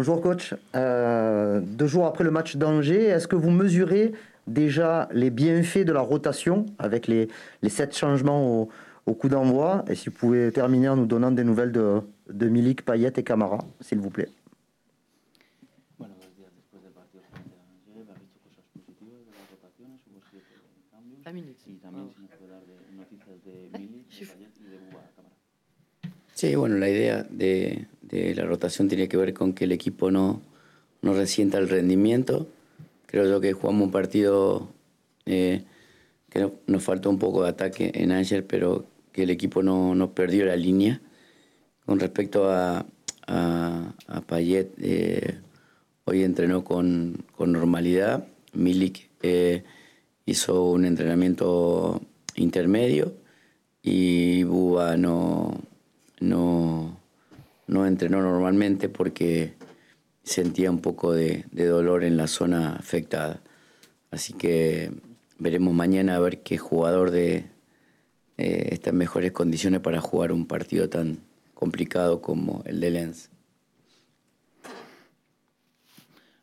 Bonjour coach. Euh, deux jours après le match d'Angers, est-ce que vous mesurez déjà les bienfaits de la rotation avec les, les sept changements au, coup d'envoi? Et si vous pouvez terminer en nous donnant des nouvelles de, de Milik, Payet et Camara, s'il vous plaît. Sí, bueno, la idea de, la rotación tiene que ver con que el equipo no, no resienta el rendimiento. Creo yo que jugamos un partido eh, que nos faltó un poco de ataque en Ángel, pero que el equipo no, perdió la línea. Con respecto a, a, Payet, eh, hoy entrenó con, normalidad. Milik eh, hizo un entrenamiento intermedio y Buba no, no, no entrenó normalmente porque sentía un poco de, dolor en la zona afectada. Así que veremos mañana a ver qué jugador de eh, está en mejores condiciones para jugar un partido tan complicado como el de Lens.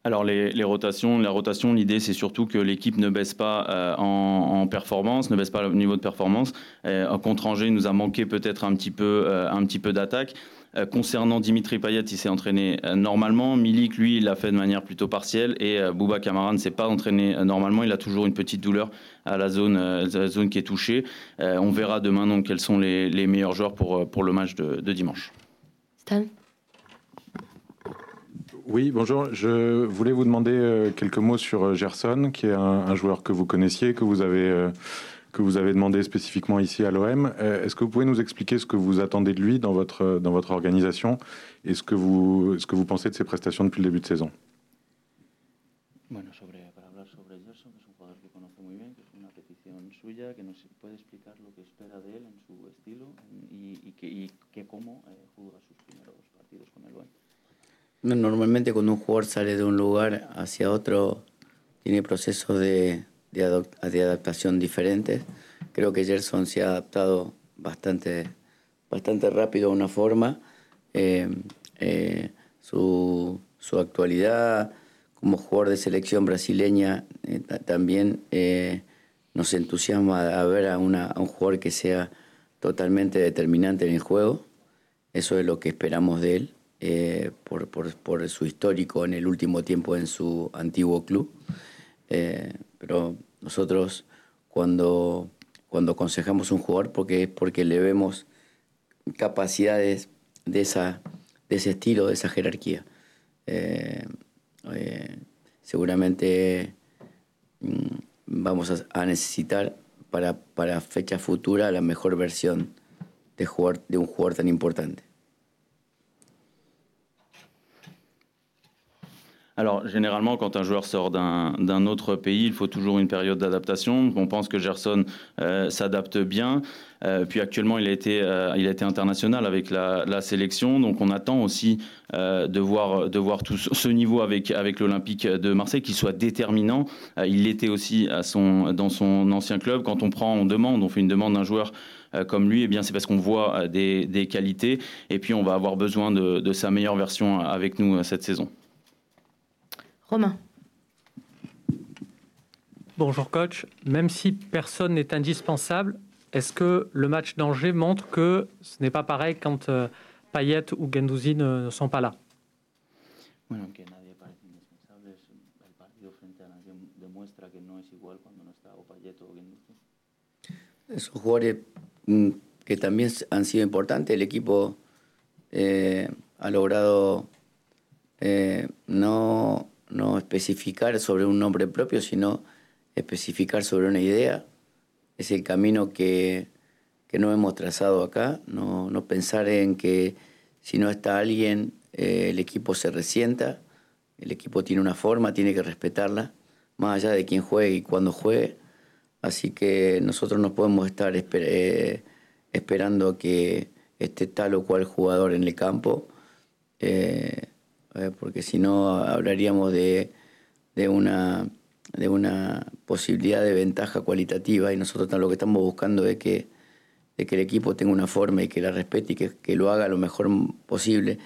Alors les, rotations, la rotation, l'idée c'est surtout que l'équipe ne baisse pas euh, en, performance, ne baisse pas le niveau de performance. Euh, contre Angers, il nous a manqué peut-être un petit peu, euh, un petit peu d'attaque. Concernant Dimitri Payet, il s'est entraîné normalement. Milik, lui, il l'a fait de manière plutôt partielle. Et Bouba Kamara ne s'est pas entraîné normalement. Il a toujours une petite douleur à la zone, la zone qui est touchée. on verra demain donc quels sont les, meilleurs joueurs pour, pour le match de, de dimanche. Stan? Oui, bonjour. Je voulais vous demander euh, quelques mots sur euh, Gerson, qui est un, joueur que vous connaissiez, que vous avez euh, que vous avez demandé spécifiquement ici à l'OM. Est-ce que vous pouvez nous expliquer ce que vous attendez de lui dans votre dans votre organisation et ce que vous ce que vous pensez de ses prestations depuis le début de saison? Bueno, sobre para hablar sobre Gerson, que es un jugador que conoce muy bien, que es una petición suya, que nos puede explicar lo que espera de él en su estilo y, y que, y que cómo eh, juega sus primeros partidos con el OM. Normalmente cuando un jugador sale de un lugar hacia otro tiene procesos de, de, adaptación diferentes. Creo que Gerson se ha adaptado bastante, bastante rápido a una forma. Eh, eh, su, su, actualidad como jugador de selección brasileña eh, también nos entusiasma a ver a, un jugador que sea totalmente determinante en el juego. Eso es lo que esperamos de él. Por, por, su histórico en el último tiempo en su antiguo club. Pero nosotros cuando, cuando aconsejamos un jugador porque es porque le vemos capacidades de, esa, de ese estilo, de esa jerarquía. Eh, seguramente mm, vamos a, necesitar para, para fecha futura la mejor versión de, jugar, de un jugador tan importante. Alors, généralement, quand un joueur sort d'un autre pays, il faut toujours une période d'adaptation. On pense que Gerson euh, s'adapte bien. Euh, puis actuellement, il a été, euh, il a été international avec la, sélection. Donc, on attend aussi de voir, tout ce niveau avec, l'Olympique de Marseille, qu'il soit déterminant. il l'était aussi dans son ancien club. Quand on prend, on demande, on fait une demande d'un joueur comme lui, eh c'est parce qu'on voit des, qualités et puis on va avoir besoin de sa meilleure version avec nous cette saison. Romain. Bonjour coach. Même si personne n'est indispensable, est-ce que le match d'Angers montre que ce n'est pas pareil quand euh, Payet ou Gendouzi ne, sont pas là? Bueno, que nadie parece indispensable. El partido frente a Angers demuestra que no es igual cuando no está o Payet o Gendouzi. Son jugadores que también han sido importantes. El equipo eh, ha logrado eh, no no especificar sobre un nombre propio, sino especificar sobre una idea. Es el camino que, que no hemos trazado acá, no, no, pensar en que si no está alguien, eh, el equipo se resienta, el equipo tiene una forma, tiene que respetarla, más allá de quién juegue y cuándo juegue. Así que nosotros no podemos estar eh, esperando que esté tal o cual jugador en el campo. Eh, eh, porque si no hablaríamos de, de, una, de una posibilidad de ventaja cualitativa y nosotros lo que estamos buscando es que, que el equipo tenga una forma y que la respete y que, que lo haga lo mejor posible.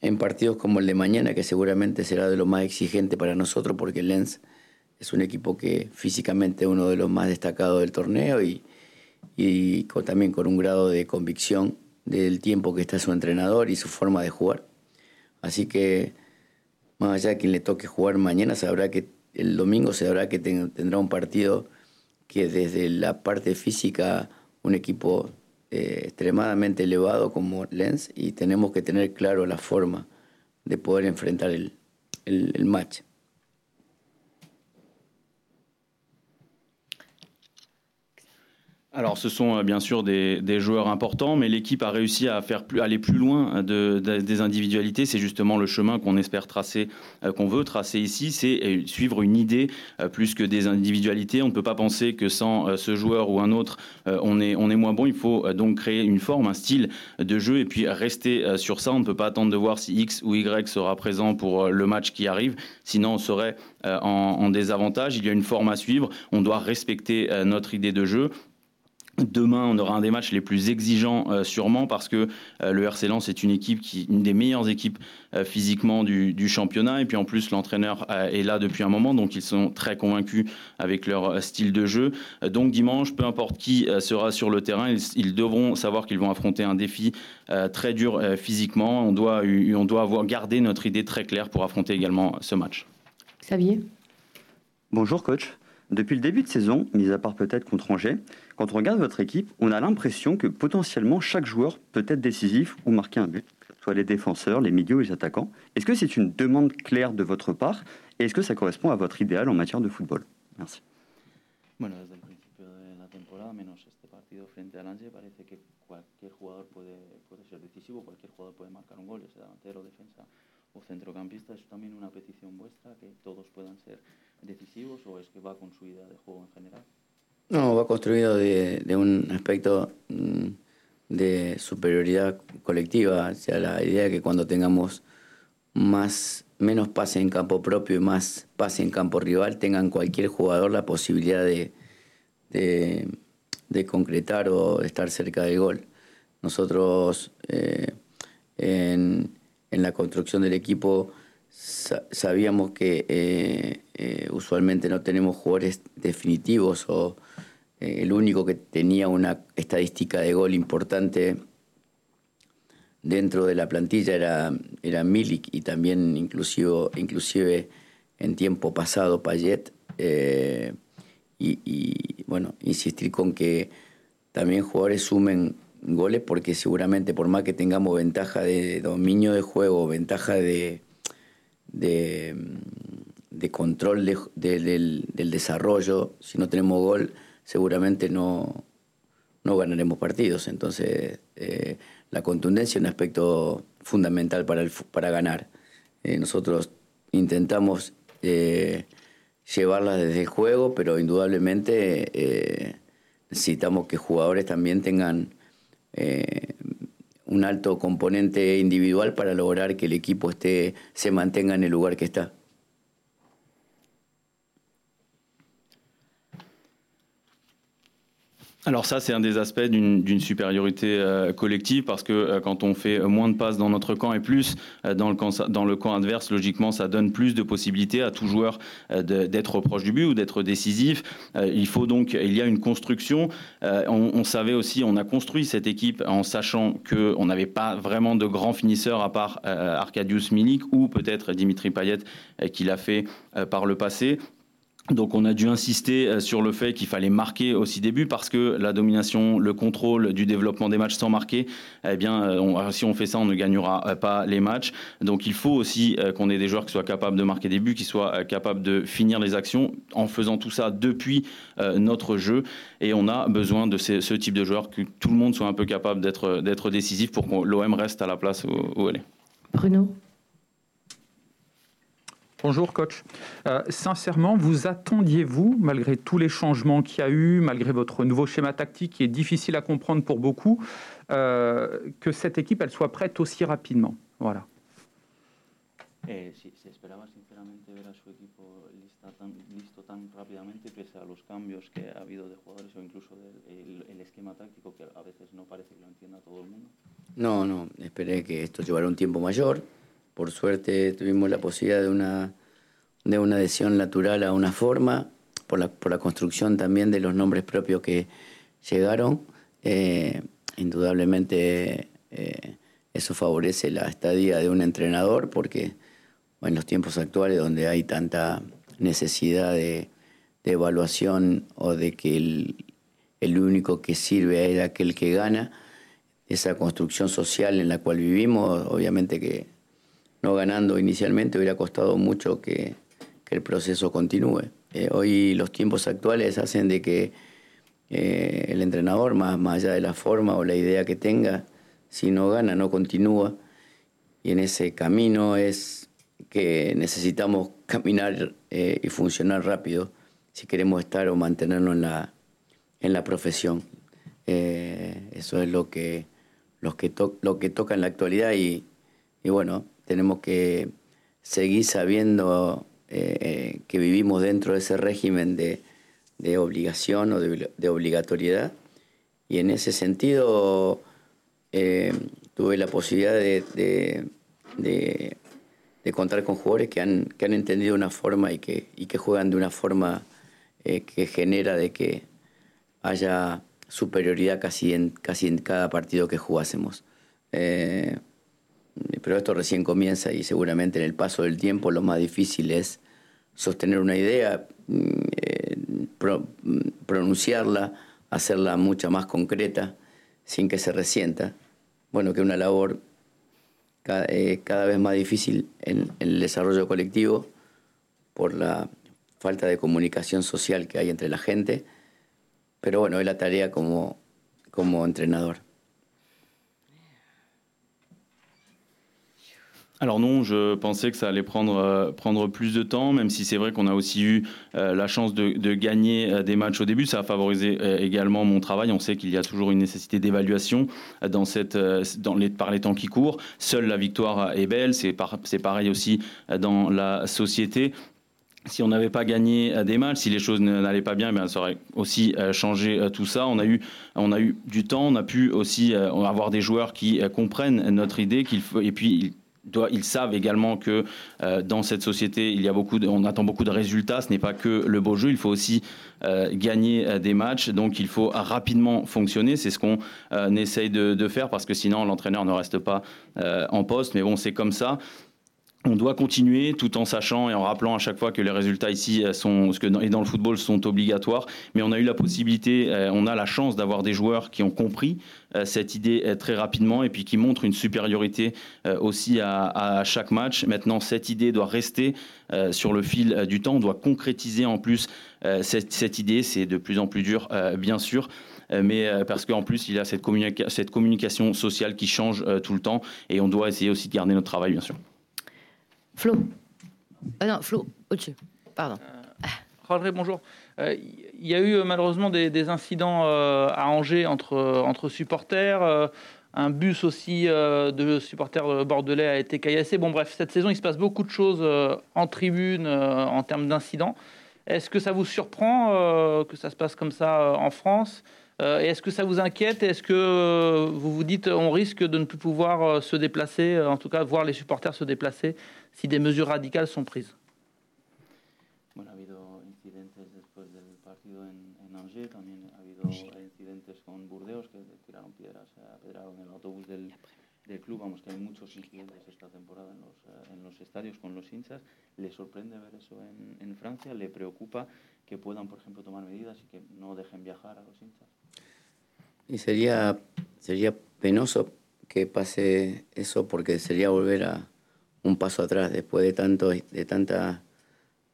en partidos como el de mañana, que seguramente será de lo más exigente para nosotros, porque Lens es un equipo que físicamente es uno de los más destacados del torneo y, y también con un grado de convicción del tiempo que está su entrenador y su forma de jugar. Así que, más allá de quien le toque jugar mañana, sabrá que el domingo sabrá que tendrá un partido que desde la parte física, un equipo eh, extremadamente elevado como Lens y tenemos que tener claro la forma de poder enfrentar el, el match. Alors, ce sont euh, bien sûr des, joueurs importants, mais l'équipe a réussi à faire aller plus loin de, des individualités. C'est justement le chemin qu'on espère tracer, euh, qu'on veut tracer ici, c'est euh, suivre une idée plus que des individualités. On ne peut pas penser que sans ce joueur ou un autre, on est, moins bon. Il faut donc créer une forme, un style de jeu et puis rester sur ça. On ne peut pas attendre de voir si X ou Y sera présent pour le match qui arrive. Sinon, on serait en désavantage. Il y a une forme à suivre. On doit respecter notre idée de jeu. Demain, on aura un des matchs les plus exigeants euh, sûrement parce que euh, le RC Lens est une équipe qui, une des meilleures équipes euh, physiquement du, championnat. Et puis en plus, l'entraîneur est là depuis un moment, donc ils sont très convaincus avec leur style de jeu. donc dimanche, peu importe qui sera sur le terrain, ils, devront savoir qu'ils vont affronter un défi très dur physiquement. On doit, on doit avoir gardé notre idée très claire pour affronter également ce match. Xavier? Bonjour coach. Depuis le début de saison, mis à part peut-être contre Angers, quand on regarde votre équipe, on a l'impression que potentiellement chaque joueur peut être décisif ou marquer un but, soit les défenseurs, les milieux ou les attaquants. Est-ce que c'est une demande claire de votre part et est-ce que ça correspond à votre idéal en matière de football? Merci. Bueno, desde el principio de la temporada, menos este partido frente al Angers, parece que cualquier jugador puede, puede ser decisivo, cualquier jugador puede marcar un gol, ya sea delantero, defensa o centrocampista. ¿Es también una petición vuestra que todos puedan ser decisivos o es que va con su idea de juego en general? No, va construido de, un aspecto mm, de superioridad colectiva, o sea, la idea de que cuando tengamos más menos pase en campo propio y más pase en campo rival, tengan cualquier jugador la posibilidad de, de, de concretar o estar cerca del gol. Nosotros eh, en, en la construcción del equipo sabíamos que eh, eh, usualmente no tenemos jugadores definitivos o eh, el único que tenía una estadística de gol importante dentro de la plantilla era, era Milik y también inclusive, inclusive en tiempo pasado Payet. Y, y, bueno, insistir con que también jugadores sumen goles porque seguramente por más que tengamos ventaja de dominio de juego, ventaja de, de, control de, de, del, del, desarrollo, si no tenemos gol, seguramente no, no ganaremos partidos. Entonces, eh, la contundencia es un aspecto fundamental para, el, para ganar. Eh, nosotros intentamos eh, llevarla desde el juego, pero indudablemente eh, necesitamos que jugadores también tengan un alto componente individual para lograr que el equipo esté, se mantenga en el lugar que está. Alors ça, c'est un des aspects d'une supériorité euh, collective parce que euh, quand on fait moins de passes dans notre camp et plus euh, dans, le camp, dans le camp adverse, logiquement, ça donne plus de possibilités à tout joueur d'être proche du but ou d'être décisif. il faut donc, il y a une construction. On, on, savait aussi, on a construit cette équipe en sachant qu'on n'avait pas vraiment de grands finisseurs à part Arkadiusz Milik ou peut-être Dimitri Payet qui l'a fait par le passé. Donc on a dû insister euh, sur le fait qu'il fallait marquer aussi début parce que la domination, le contrôle du développement des matchs sans marquer, eh bien euh, on, si on fait ça, on ne gagnera euh, pas les matchs. Donc il faut aussi qu'on ait des joueurs qui soient capables de marquer des buts, qui soient capables de finir les actions en faisant tout ça depuis notre jeu. Et on a besoin de ce, ce, type de joueurs, que tout le monde soit un peu capable d'être décisif pour que l'OM reste à la place où, où elle est. Bruno? Bonjour coach. Euh, sincèrement, vous attendiez-vous, malgré tous les changements qu'il y a eu, malgré votre nouveau schéma tactique qui est difficile à comprendre pour beaucoup, euh, que cette équipe elle soit prête aussi rapidement? Voilà. Eh, si, si esperaba sinceramente ver a su equipo lista tan, listo tan rápidamente pese a los cambios que ha habido de jugadores o incluso del el, el esquema táctico que a veces no parece que lo entienda todo el mundo. No, no, esperé que esto llevara un tiempo mayor. Por suerte tuvimos la posibilidad de una, de una adhesión natural a una forma, por la, por la construcción también de los nombres propios que llegaron. Eh, indudablemente eh, eso favorece la estadía de un entrenador porque en los tiempos actuales donde hay tanta necesidad de, evaluación o de que el, el, único que sirve es aquel que gana, esa construcción social en la cual vivimos, obviamente que no ganando inicialmente hubiera costado mucho que, que el proceso continúe. Eh, hoy los tiempos actuales hacen de que eh, el entrenador, más, más allá de la forma o la idea que tenga, si no gana, no continúa. Y en ese camino es que necesitamos caminar eh, y funcionar rápido si queremos estar o mantenernos en la, en la profesión. Eso es lo que, que, lo que toca en la actualidad y, y bueno, tenemos que seguir sabiendo eh, que vivimos dentro de ese régimen de, de obligación o de, de, obligatoriedad. Y en ese sentido tuve la posibilidad de, de contar con jugadores que han, que han entendido una forma y que, y que juegan de una forma eh, que genera de que haya superioridad casi en, casi en cada partido que jugásemos. Pero esto recién comienza y seguramente en el paso del tiempo lo más difícil es sostener una idea, mm, eh, pronunciarla, hacerla mucho más concreta sin que se resienta. Bueno, que una labor eh, cada, vez más difícil en, el desarrollo colectivo por la falta de comunicación social que hay entre la gente, pero bueno, es la tarea como, como entrenador. Alors non, je pensais que ça allait prendre, euh, prendre plus de temps, même si c'est vrai qu'on a aussi eu euh, la chance de, gagner euh, des matchs au début. Ça a favorisé également mon travail. On sait qu'il y a toujours une nécessité d'évaluation dans les, par les temps qui courent. Seule la victoire est belle. C'est pareil aussi dans la société si on n'avait pas gagné des matchs, si les choses n'allaient pas bien, eh ça aurait aussi changé tout ça. On a eu, on a eu du temps, on a pu aussi avoir des joueurs qui comprennent notre idée, et puis ils savent également que euh, dans cette société, il y a beaucoup on attend beaucoup de résultats. Ce n'est pas que le beau jeu, il faut aussi euh, gagner euh, des matchs. Donc il faut rapidement fonctionner. C'est ce qu'on essaye de, de, faire parce que sinon l'entraîneur ne reste pas en poste. Mais bon, c'est comme ça on doit continuer tout en sachant et en rappelant à chaque fois que les résultats ici euh, sont, et dans le football sont obligatoires. Mais on a eu la possibilité, euh, on a la chance d'avoir des joueurs qui ont compris euh, cette idée très rapidement et puis qui montrent une supériorité aussi à, chaque match. Maintenant, cette idée doit rester sur le fil du temps. On doit concrétiser en plus cette, idée. C'est de plus en plus dur, bien sûr mais parce qu'en plus il y a cette, communication sociale qui change tout le temps et on doit essayer aussi de garder notre travail, bien sûr. Flo. Ah non, Flo, au-dessus. Pardon. Euh, bonjour. Euh, il y a eu euh, malheureusement des, incidents à Angers entre, entre supporters. un bus aussi de supporters bordelais a été caillassé. Bon, bref, cette saison, il se passe beaucoup de choses en tribune en termes d'incidents. Est-ce que ça vous surprend que ça se passe comme ça en France? euh, est-ce que ça vous inquiète Est-ce que euh, vous vous dites on risque de ne plus pouvoir euh, se déplacer, en tout cas voir les supporters se déplacer si des mesures radicales sont prises ha habido incidentes después del partido en, en Angers, también ha habido incidentes con Burdeos que tiraron piedras, apedraron el autobús del, del club. Vamos, que hay muchos incidentes esta temporada en los, en los estadios con los hinchas. ¿Le sorprende ver eso en, en Francia? ¿Le preocupa que puedan, por ejemplo, tomar medidas y que no dejen viajar a los hinchas? Y sería, sería penoso que pase eso porque sería volver a un paso atrás después de tanto, de tanta,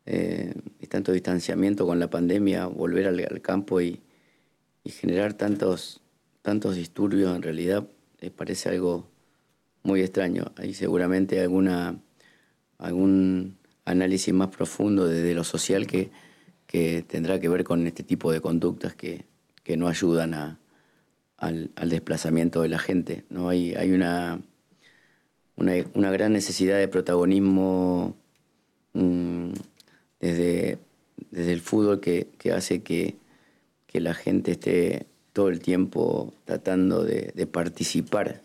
eh, tanto distanciamiento con la pandemia, volver al, campo y, generar tantos, tantos disturbios en realidad eh, parece algo muy extraño. Hay seguramente alguna, algún análisis más profundo desde lo social que, que tendrá que ver con este tipo de conductas que, que no ayudan a, al, desplazamiento de la gente. ¿no? Hay, hay una, una, gran necesidad de protagonismo mm, desde, desde el fútbol que, hace que, la gente esté todo el tiempo tratando de, participar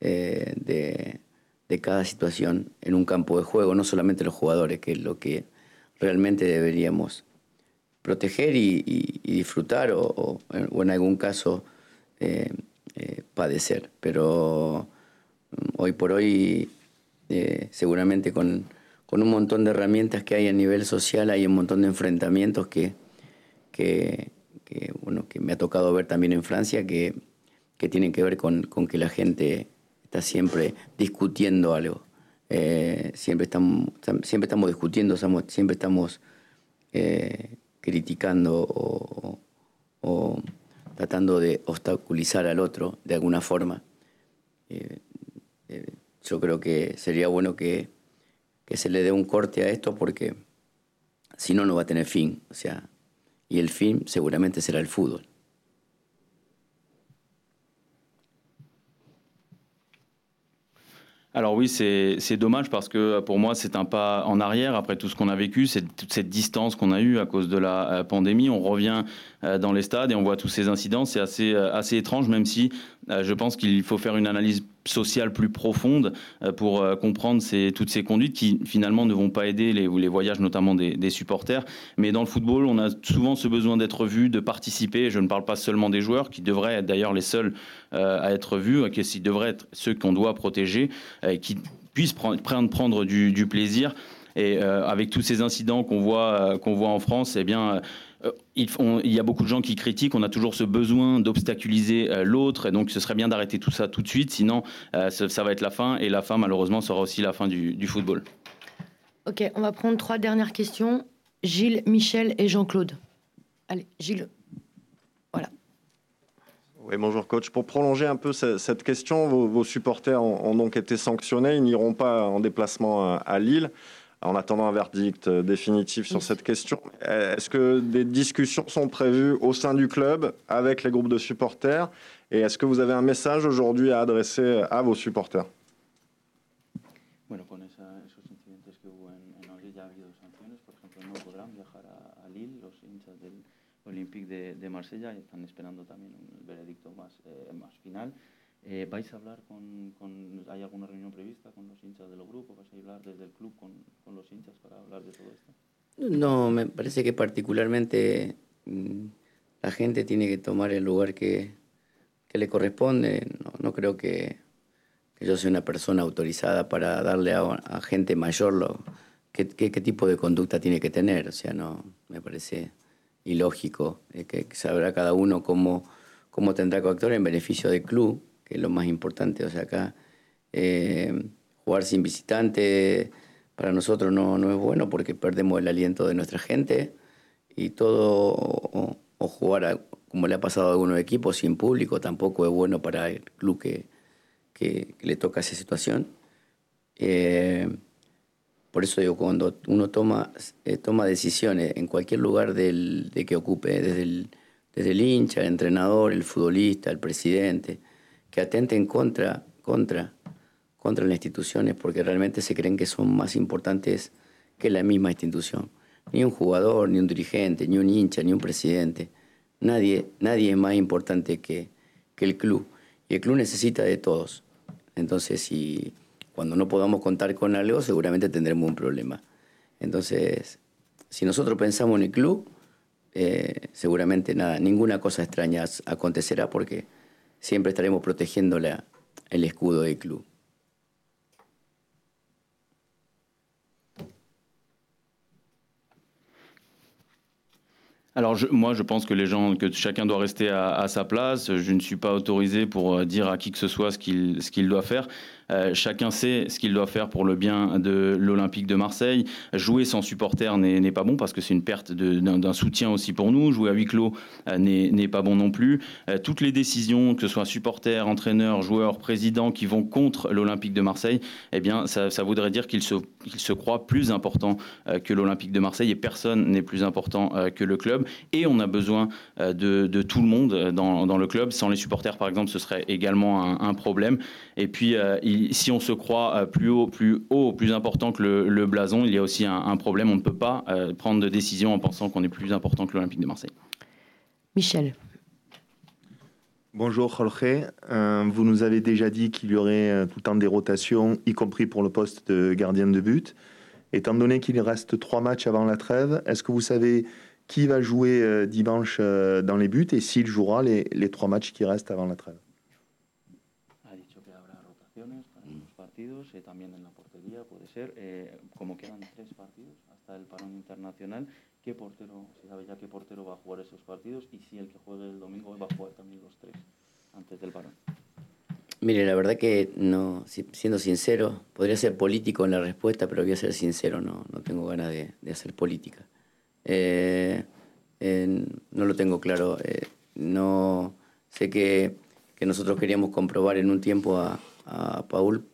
eh, de, de cada situación en un campo de juego, no solamente los jugadores, que es lo que realmente deberíamos proteger y, disfrutar o, en algún caso eh, eh, padecer. Pero mm, hoy por hoy, seguramente con, un montón de herramientas que hay a nivel social, hay un montón de enfrentamientos que, que, bueno, que me ha tocado ver también en Francia, que, que tienen que ver con, con que la gente siempre discutiendo algo. Eh, siempre, estamos, siempre estamos discutiendo, siempre estamos eh, criticando o, tratando de obstaculizar al otro de alguna forma. Eh, yo creo que sería bueno que, que, se le dé un corte a esto porque si no, no va a tener fin. O sea, y el fin seguramente será el fútbol. Alors oui, c'est dommage parce que pour moi, c'est un pas en arrière après tout ce qu'on a vécu, toute cette distance qu'on a eue à cause de la euh, pandémie. On revient euh, dans les stades et on voit tous ces incidents. C'est assez, euh, assez étrange, même si je pense qu'il faut faire une analyse sociale plus profonde euh, pour euh, comprendre toutes ces conduites qui finalement ne vont pas aider les, voyages notamment des, supporters. Mais dans le football, on a souvent ce besoin d'être vu, de participer. Je ne parle pas seulement des joueurs qui devraient être d'ailleurs les seuls euh, à être vus, qui devraient être ceux qu'on doit protéger, qui puissent prendre, prendre du, du plaisir. Et avec tous ces incidents qu'on voit, qu'on voit en France, eh bien, euh, il, il, y a beaucoup de gens qui critiquent, on a toujours ce besoin d'obstaculiser euh, l'autre, et donc ce serait bien d'arrêter tout ça tout de suite, sinon euh, ça, ça, va être la fin, et la fin malheureusement sera aussi la fin du, du football. Ok, on va prendre trois dernières questions. Gilles, Michel et Jean-Claude. Allez, Gilles. Voilà. Oui, bonjour coach. Pour prolonger un peu cette question, vos, vos supporters ont, ont, donc été sanctionnés. Ils n'iront pas en déplacement à Lille en attendant un verdict euh, définitif sur cette question. Est-ce que des discussions sont prévues au sein du club avec les groupes de supporters? Et est-ce que vous avez un message aujourd'hui à adresser à vos supporters? Bueno, con esa, esos incidentes que hubo en, en Madrid ya ha habido sanciones. Por ejemplo, no podrán viajar a, a Lille los hinchas del Olympique de, de Marsella y están esperando también un veredicto más, eh, más final. Eh, ¿Vais a hablar con, con, ¿Hay alguna reunión prevista con los hinchas de los grupos? ¿Vais a hablar desde el club con, con los hinchas para hablar de todo esto? No, me parece que particularmente mm, la gente tiene que tomar el lugar que, que le corresponde. No, no creo que, que, yo sea una persona autorizada para darle a, a gente mayor lo, qué, qué, qué, tipo de conducta tiene que tener. O sea, no, me parece ilógico eh, que, que sabrá cada uno cómo, cómo tendrá que actuar en beneficio del club que es lo más importante. O sea, acá eh, jugar sin visitante para nosotros no, no, es bueno porque perdemos el aliento de nuestra gente y todo, o, jugar como le ha pasado a algunos equipos sin público tampoco es bueno para el club que, que, le toca esa situación. Eh, por eso digo, cuando uno toma, eh, toma decisiones en cualquier lugar del, de que ocupe, desde el, desde el hincha, el entrenador, el futbolista, el presidente, que atenten contra, contra, contra las instituciones porque realmente se creen que son más importantes que la misma institución. Ni un jugador, ni un dirigente, ni un hincha, ni un presidente. Nadie, nadie es más importante que, que el club. Y el club necesita de todos. Entonces, si cuando no podamos contar con algo, seguramente tendremos un problema. Entonces, si nosotros pensamos en el club, eh, seguramente nada, ninguna cosa extraña acontecerá porque siempre estaremos protegiendo la, el escudo del. Alors moi, je pense que les gens, que chacun doit rester à, à, sa place. Je ne suis pas autorisé pour dire à qui que ce soit ce qu'il doit faire. Euh, chacun sait ce qu'il doit faire pour le bien de l'Olympique de Marseille. Jouer sans supporter n'est pas bon parce que c'est une perte d'un soutien aussi pour nous. Jouer à huis clos euh, n'est pas bon non plus. Euh, toutes les décisions, que ce soit supporters, entraîneurs, joueurs, présidents, qui vont contre l'Olympique de Marseille, eh bien, ça, voudrait dire qu'ils se, qu se croient plus importants que l'Olympique de Marseille et personne n'est plus important que le club. Et on a besoin de, tout le monde dans, dans, le club. Sans les supporters, par exemple, ce serait également un, un problème. Et puis, il si on se croit euh, plus haut, plus haut, plus important que le, blason, il y a aussi un, problème. On ne peut pas euh, prendre de décision en pensant qu'on est plus important que l'Olympique de Marseille. Michel. Bonjour Jorge, euh, vous nous avez déjà dit qu'il y aurait euh, tout le temps des rotations, y compris pour le poste de gardien de but. Étant donné qu'il reste trois matchs avant la trêve, est-ce que vous savez qui va jouer euh, dimanche dans les buts et s'il jouera les, les, trois matchs qui restent avant la trêve? Partidos, eh, también en la portería puede ser. Eh, como quedan tres partidos hasta el parón internacional, qué portero, si sabe ya qué portero va a jugar esos partidos y si el que juegue el domingo va a jugar también los tres antes del parón. Mire, la verdad que no, siendo sincero, podría ser político en la respuesta, pero voy a ser sincero, no, no tengo ganas de, de hacer política. Eh, no lo tengo claro. Eh, no sé que, que, nosotros queríamos comprobar en un tiempo a, a Paul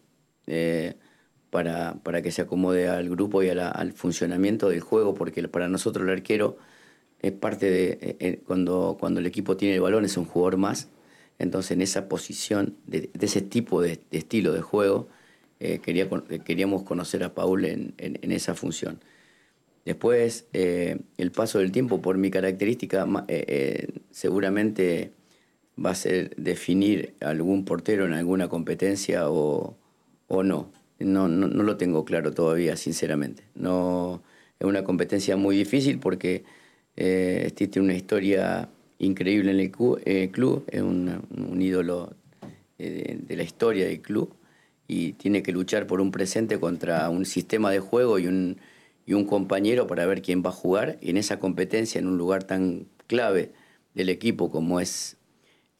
eh, para, para que se acomode al grupo y al funcionamiento del juego, porque para nosotros el arquero es parte de, eh, eh, cuando, cuando el equipo tiene el balón, es un jugador más, entonces en esa posición, de, ese tipo de, estilo de juego, quería, queríamos conocer a Paul en, en, esa función. Después, el paso del tiempo, por mi característica, seguramente va a ser definir algún portero en alguna competencia o, o no no, no, no, lo tengo claro todavía, sinceramente. No, es una competencia muy difícil porque eh, existe una historia increíble en el eh, club, es un, ídolo eh, de, de, la historia del club y tiene que luchar por un presente contra un sistema de juego y un, y un compañero para ver quién va a jugar. Y en esa competencia, en un lugar tan clave del equipo como es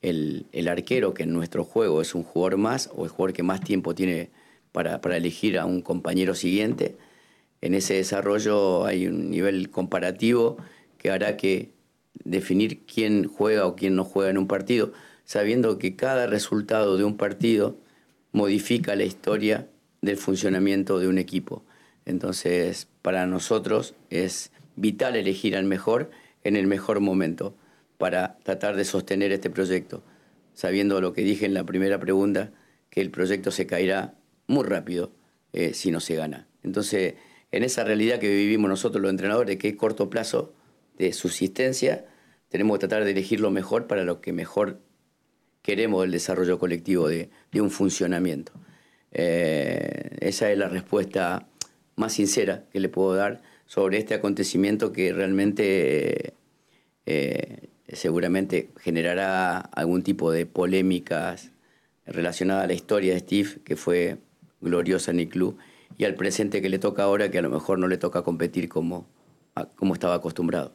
el, el arquero, que en nuestro juego es un jugador más o el jugador que más tiempo tiene para, elegir a un compañero siguiente. En ese desarrollo hay un nivel comparativo que hará que definir quién juega o quién no juega en un partido, sabiendo que cada resultado de un partido modifica la historia del funcionamiento de un equipo. Entonces, para nosotros es vital elegir al mejor en el mejor momento para tratar de sostener este proyecto, sabiendo lo que dije en la primera pregunta, que el proyecto se caerá muy rápido eh, si no se gana. Entonces, en esa realidad que vivimos nosotros los entrenadores, que es corto plazo de subsistencia, tenemos que tratar de elegir lo mejor para lo que mejor queremos del desarrollo colectivo de, de un funcionamiento. Eh, esa es la respuesta más sincera que le puedo dar sobre este acontecimiento que realmente eh, seguramente generará algún tipo de polémicas relacionadas a la historia de Steve, que fue gloriosa en el club y al presente que le toca ahora que a lo mejor no le toca competir como, como estaba acostumbrado.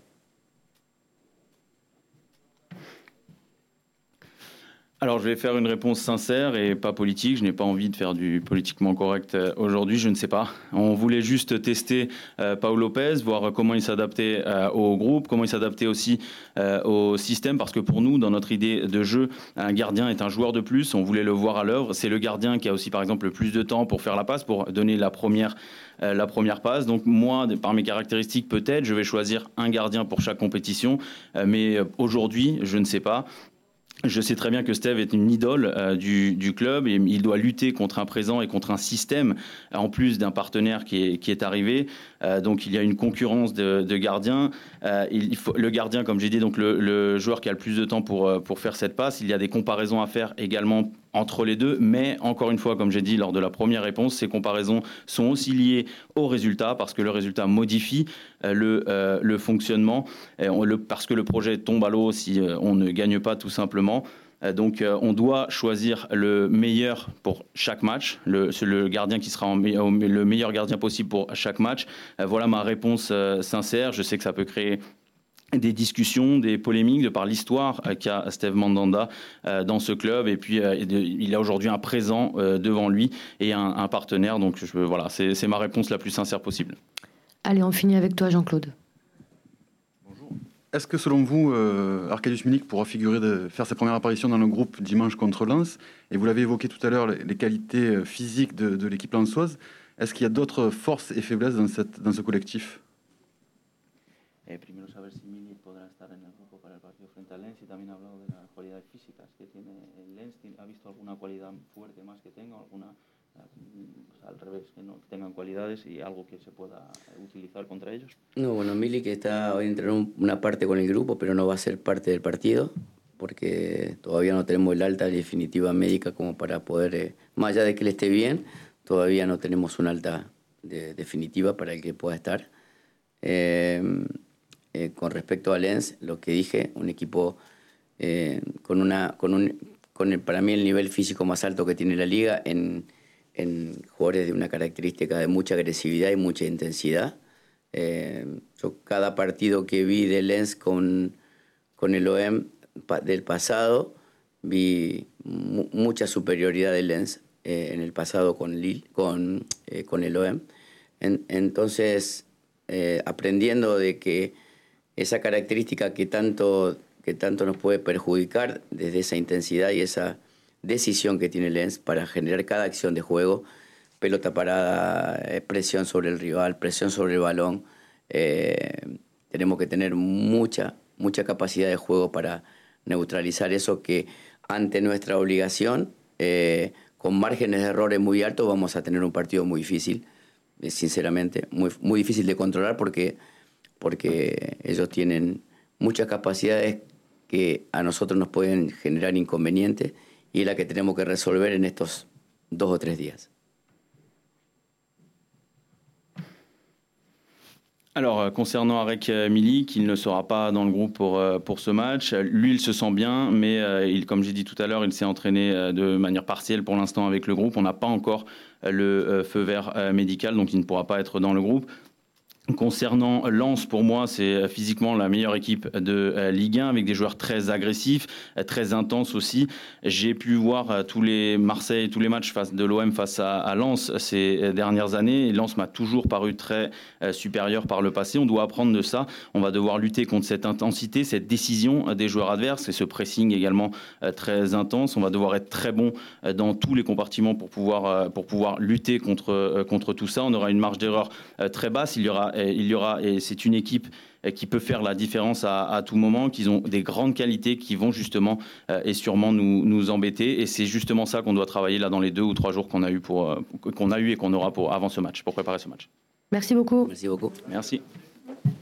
Alors, je vais faire une réponse sincère et pas politique. Je n'ai pas envie de faire du politiquement correct euh, aujourd'hui. Je ne sais pas. On voulait juste tester euh, Paul Lopez, voir comment il s'adaptait euh, au groupe, comment il s'adaptait aussi au système. Parce que pour nous, dans notre idée de jeu, un gardien est un joueur de plus. On voulait le voir à l'œuvre. C'est le gardien qui a aussi, par exemple, le plus de temps pour faire la passe, pour donner la première, la première passe. Donc, moi, par mes caractéristiques, peut-être, je vais choisir un gardien pour chaque compétition. Mais aujourd'hui, je ne sais pas. Je sais très bien que Steve est une idole euh, du, club et il doit lutter contre un présent et contre un système, en plus d'un partenaire qui est, arrivé. Euh, donc il y a une concurrence de, gardiens. Euh, le gardien, comme j'ai dit, donc le, joueur qui a le plus de temps euh, pour faire cette passe. Il y a des comparaisons à faire également entre les deux, mais encore une fois, comme j'ai dit lors de la première réponse, ces comparaisons sont aussi liées au résultat parce que le résultat modifie euh, le, euh, le, fonctionnement, on, le, parce que le projet tombe à l'eau si on ne gagne pas tout simplement. Euh, donc on doit choisir le meilleur pour chaque match, le, le gardien qui sera le meilleur gardien possible pour chaque match. Voilà ma réponse sincère. Je sais que ça peut créer des discussions, des polémiques de par l'histoire qu'a Steve Mandanda euh, dans ce club. Et puis, euh, il a aujourd'hui un présent euh, devant lui et un, un partenaire. Donc, je, voilà, c'est ma réponse la plus sincère possible. Allez, on finit avec toi, Jean-Claude. Bonjour. Est-ce que, selon vous, euh, Arcadius Milik pourra figurer de faire sa première apparition dans le groupe dimanche contre Lens? Et vous l'avez évoqué tout à l'heure, les, les, qualités physiques de, de l'équipe lensoise. Est-ce qu'il y a d'autres forces et faiblesses dans, cette, dans ce collectif? Eh, primero saber si Mili podrá estar en el grupo para el partido frente al Lens y también ha hablado de las cualidades físicas que tiene el Lens. ¿Ha visto alguna cualidad fuerte más que tenga? alguna pues, al revés, que no tengan cualidades y algo que se pueda utilizar contra ellos? No, bueno, Mili que está hoy entró una parte con el grupo, pero no va a ser parte del partido. porque todavía no tenemos el alta definitiva médica como para poder, eh, más allá de que él esté bien, todavía no tenemos un alta definitiva para el que pueda estar. Eh, eh, con respecto a Lens, lo que dije, un equipo con, una, con, un, con el, para mí el nivel físico más alto que tiene la liga en, en jugadores de una característica de mucha agresividad y mucha intensidad. yo cada partido que vi de Lens con, con el OM del pasado vi mucha superioridad de Lens eh, en el pasado con, Lille, con, eh, con el OM. entonces, eh, aprendiendo de que esa característica que tanto, que tanto nos puede perjudicar desde esa intensidad y esa decisión que tiene Lens para generar cada acción de juego, pelota parada, presión sobre el rival, presión sobre el balón, tenemos que tener mucha, mucha capacidad de juego para neutralizar eso que ante nuestra obligación, eh, con márgenes de errores muy altos, vamos a tener un partido muy difícil, eh, sinceramente, muy, muy difícil de controlar porque, porque ellos tienen muchas capacidades que a nosotros nos pueden generar inconvenientes y la que tenemos que resolver en estos dos o tres días. Alors, euh, concernant Arek euh, Milik, il ne sera pas dans le groupe pour, euh, pour ce match. Lui, il se sent bien, mais il, comme j'ai dit tout à l'heure, il s'est entraîné de manière partielle pour l'instant avec le groupe. On n'a pas encore le feu vert médical, donc il ne pourra pas être dans le groupe. Concernant Lens, pour moi, c'est euh, physiquement la meilleure équipe de euh, Ligue 1 avec des joueurs très agressifs, euh, très intenses aussi. J'ai pu voir tous les Marseille, tous les matchs face de l'OM face à, Lens ces dernières années. Lens m'a toujours paru très supérieur par le passé. On doit apprendre de ça. On va devoir lutter contre cette intensité, cette décision des joueurs adverses et ce pressing également très intense. On va devoir être très bon dans tous les compartiments pour pouvoir, pour pouvoir lutter contre, contre tout ça. On aura une marge d'erreur très basse. Il y aura il y aura, et c'est une équipe qui peut faire la différence à, tout moment, qui ont des grandes qualités qui vont justement euh, et sûrement nous, nous embêter. Et c'est justement ça qu'on doit travailler là dans les deux ou trois jours qu'on a eu, pour, euh, qu'on a eu et qu'on aura pour, avant ce match, pour préparer ce match. Merci beaucoup. Merci beaucoup. Merci.